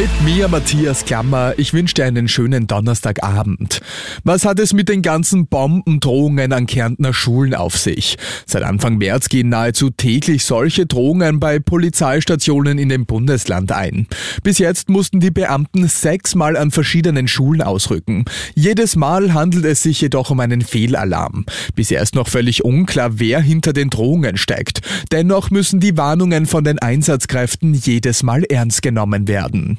Mit mir, Matthias Klammer. Ich wünsche dir einen schönen Donnerstagabend. Was hat es mit den ganzen Bombendrohungen an Kärntner Schulen auf sich? Seit Anfang März gehen nahezu täglich solche Drohungen bei Polizeistationen in dem Bundesland ein. Bis jetzt mussten die Beamten sechsmal an verschiedenen Schulen ausrücken. Jedes Mal handelt es sich jedoch um einen Fehlalarm. Bisher ist noch völlig unklar, wer hinter den Drohungen steckt. Dennoch müssen die Warnungen von den Einsatzkräften jedes Mal ernst genommen werden.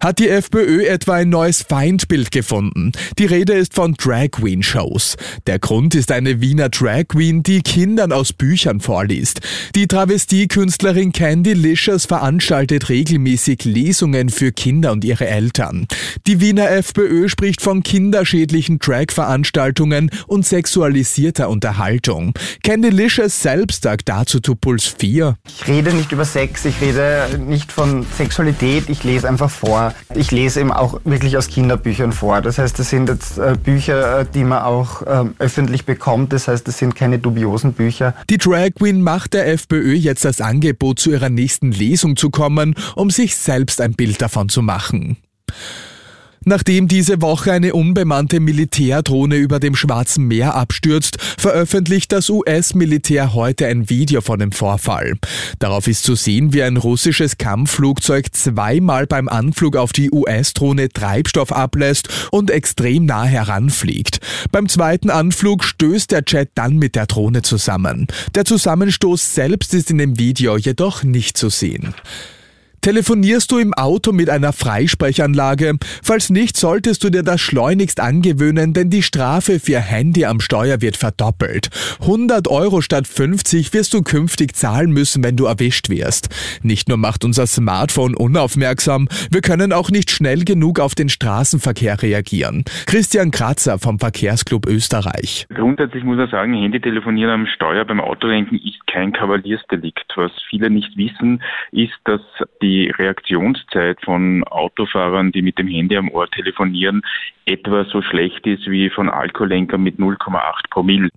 Hat die FPÖ etwa ein neues Feindbild gefunden? Die Rede ist von Drag Queen Shows. Der Grund ist eine Wiener Drag Queen, die Kindern aus Büchern vorliest. Die Travestiekünstlerin Candy Licious veranstaltet regelmäßig Lesungen für Kinder und ihre Eltern. Die Wiener FPÖ spricht von kinderschädlichen Drag-Veranstaltungen und sexualisierter Unterhaltung. Candy Licious selbst sagt dazu zu Puls 4. Ich rede nicht über Sex, ich rede nicht von Sexualität, ich lese einfach vor. Ich lese eben auch wirklich aus Kinderbüchern vor. Das heißt, das sind jetzt äh, Bücher, äh, die man auch ähm, öffentlich bekommt. Das heißt, das sind keine dubiosen Bücher. Die Drag Queen macht der FPÖ jetzt das Angebot, zu ihrer nächsten Lesung zu kommen, um sich selbst ein Bild davon zu machen. Nachdem diese Woche eine unbemannte Militärdrohne über dem Schwarzen Meer abstürzt, veröffentlicht das US-Militär heute ein Video von dem Vorfall. Darauf ist zu sehen, wie ein russisches Kampfflugzeug zweimal beim Anflug auf die US-Drohne Treibstoff ablässt und extrem nah heranfliegt. Beim zweiten Anflug stößt der Jet dann mit der Drohne zusammen. Der Zusammenstoß selbst ist in dem Video jedoch nicht zu sehen. Telefonierst du im Auto mit einer Freisprechanlage? Falls nicht, solltest du dir das schleunigst angewöhnen, denn die Strafe für Handy am Steuer wird verdoppelt. 100 Euro statt 50 wirst du künftig zahlen müssen, wenn du erwischt wirst. Nicht nur macht unser Smartphone unaufmerksam, wir können auch nicht schnell genug auf den Straßenverkehr reagieren. Christian Kratzer vom Verkehrsclub Österreich. Grundsätzlich muss man sagen, Handytelefonieren am Steuer beim Autolenken ist kein Kavaliersdelikt. Was viele nicht wissen, ist, dass die die Reaktionszeit von Autofahrern, die mit dem Handy am Ohr telefonieren, etwa so schlecht ist wie von Alkoholenkern mit 0,8 Promille.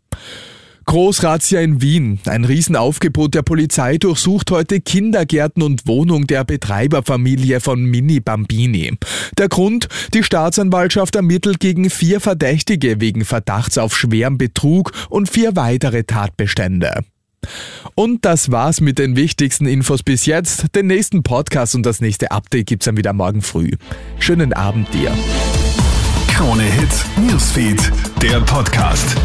Großrazzia in Wien. Ein Riesenaufgebot der Polizei durchsucht heute Kindergärten und Wohnung der Betreiberfamilie von Mini Bambini. Der Grund? Die Staatsanwaltschaft ermittelt gegen vier Verdächtige wegen Verdachts auf schweren Betrug und vier weitere Tatbestände. Und das war's mit den wichtigsten Infos bis jetzt. Den nächsten Podcast und das nächste Update gibt's dann wieder morgen früh. Schönen Abend dir. Krone Hits, Newsfeed, der Podcast.